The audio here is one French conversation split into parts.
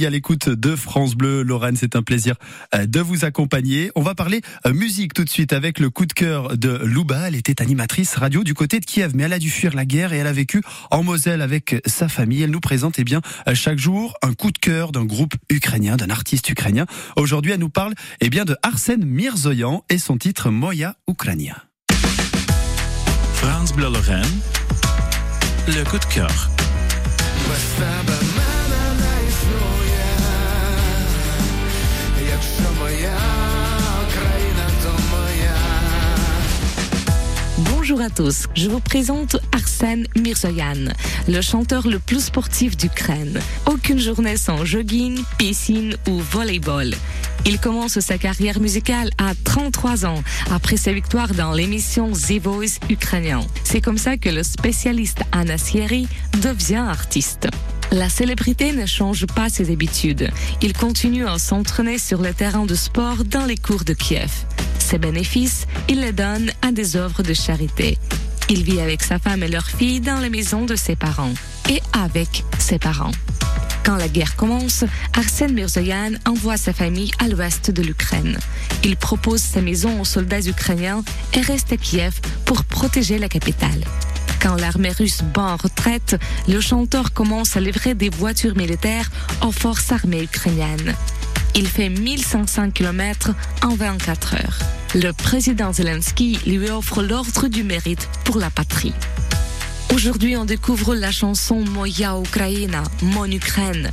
à l'écoute de France Bleu. Lorraine, c'est un plaisir euh, de vous accompagner. On va parler euh, musique tout de suite avec le coup de cœur de Louba. Elle était animatrice radio du côté de Kiev, mais elle a dû fuir la guerre et elle a vécu en Moselle avec sa famille. Elle nous présente eh bien euh, chaque jour un coup de cœur d'un groupe ukrainien, d'un artiste ukrainien. Aujourd'hui, elle nous parle eh bien de Arsène Mirzoyan et son titre Moya Ukrainia. France Bleu Lorraine, le coup de cœur. Bonjour à tous, je vous présente Arsène Mirzoyan, le chanteur le plus sportif d'Ukraine. Aucune journée sans jogging, piscine ou volleyball. Il commence sa carrière musicale à 33 ans, après sa victoire dans l'émission The Voice ukrainien. C'est comme ça que le spécialiste Anna Sieri devient artiste. La célébrité ne change pas ses habitudes. Il continue à s'entraîner sur le terrain de sport dans les cours de Kiev. Ses bénéfices, il les donne à des œuvres de charité. Il vit avec sa femme et leur fille dans la maison de ses parents et avec ses parents. Quand la guerre commence, Arsène Mirzoyan envoie sa famille à l'ouest de l'Ukraine. Il propose sa maison aux soldats ukrainiens et reste à Kiev pour protéger la capitale. Quand l'armée russe bat en retraite, le chanteur commence à livrer des voitures militaires aux forces armées ukrainiennes. Il fait 1500 km en 24 heures. Le président Zelensky lui offre l'ordre du mérite pour la patrie. Aujourd'hui, on découvre la chanson Moya Ukraina, Mon Ukraine.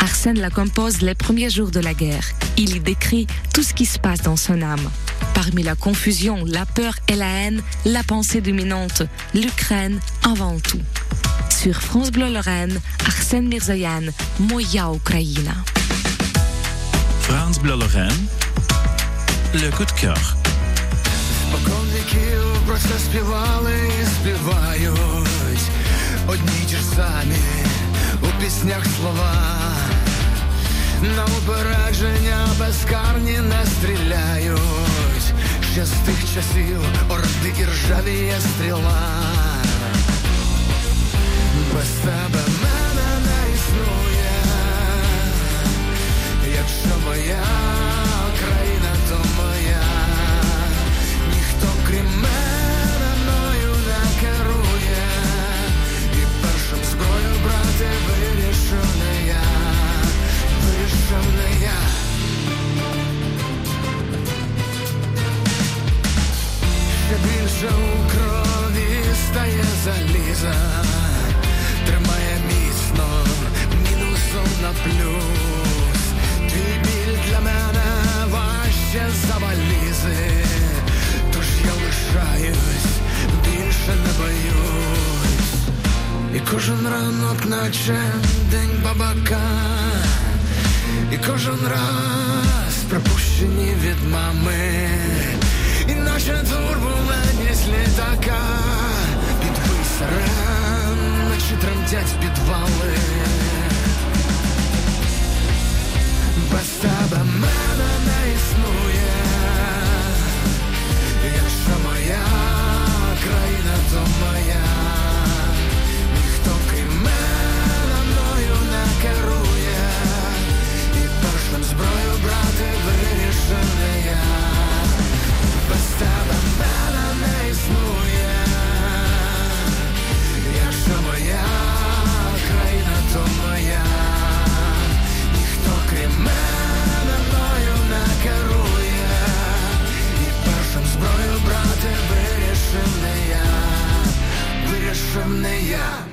Arsène la compose les premiers jours de la guerre. Il y décrit tout ce qui se passe dans son âme. Parmi la confusion, la peur et la haine, la pensée dominante, l'Ukraine avant tout. Sur France Bleu Lorraine, Arsène Mirzoyan, Moya Ukraina. France Bleu Lorraine, le coup de cœur. Спокон віків про співають одні ті ж самі у піснях слова. На упередження безкарні не стріляють. Ще з тих часів орди і ржавіє стріла. Без тебе заліза. Тримає міцно, мінусом на плюс. Твій біль для мене важче за валізи. Тож я лишаюсь, більше не боюсь. І кожен ранок, наче день бабака. І кожен раз припущені від мами. І наче турбулентність літака. Сирен, наче тремтять підвали. Без тебе мене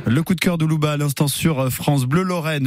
Le coup de cœur de Louba à l'instant sur France Bleu Lorraine.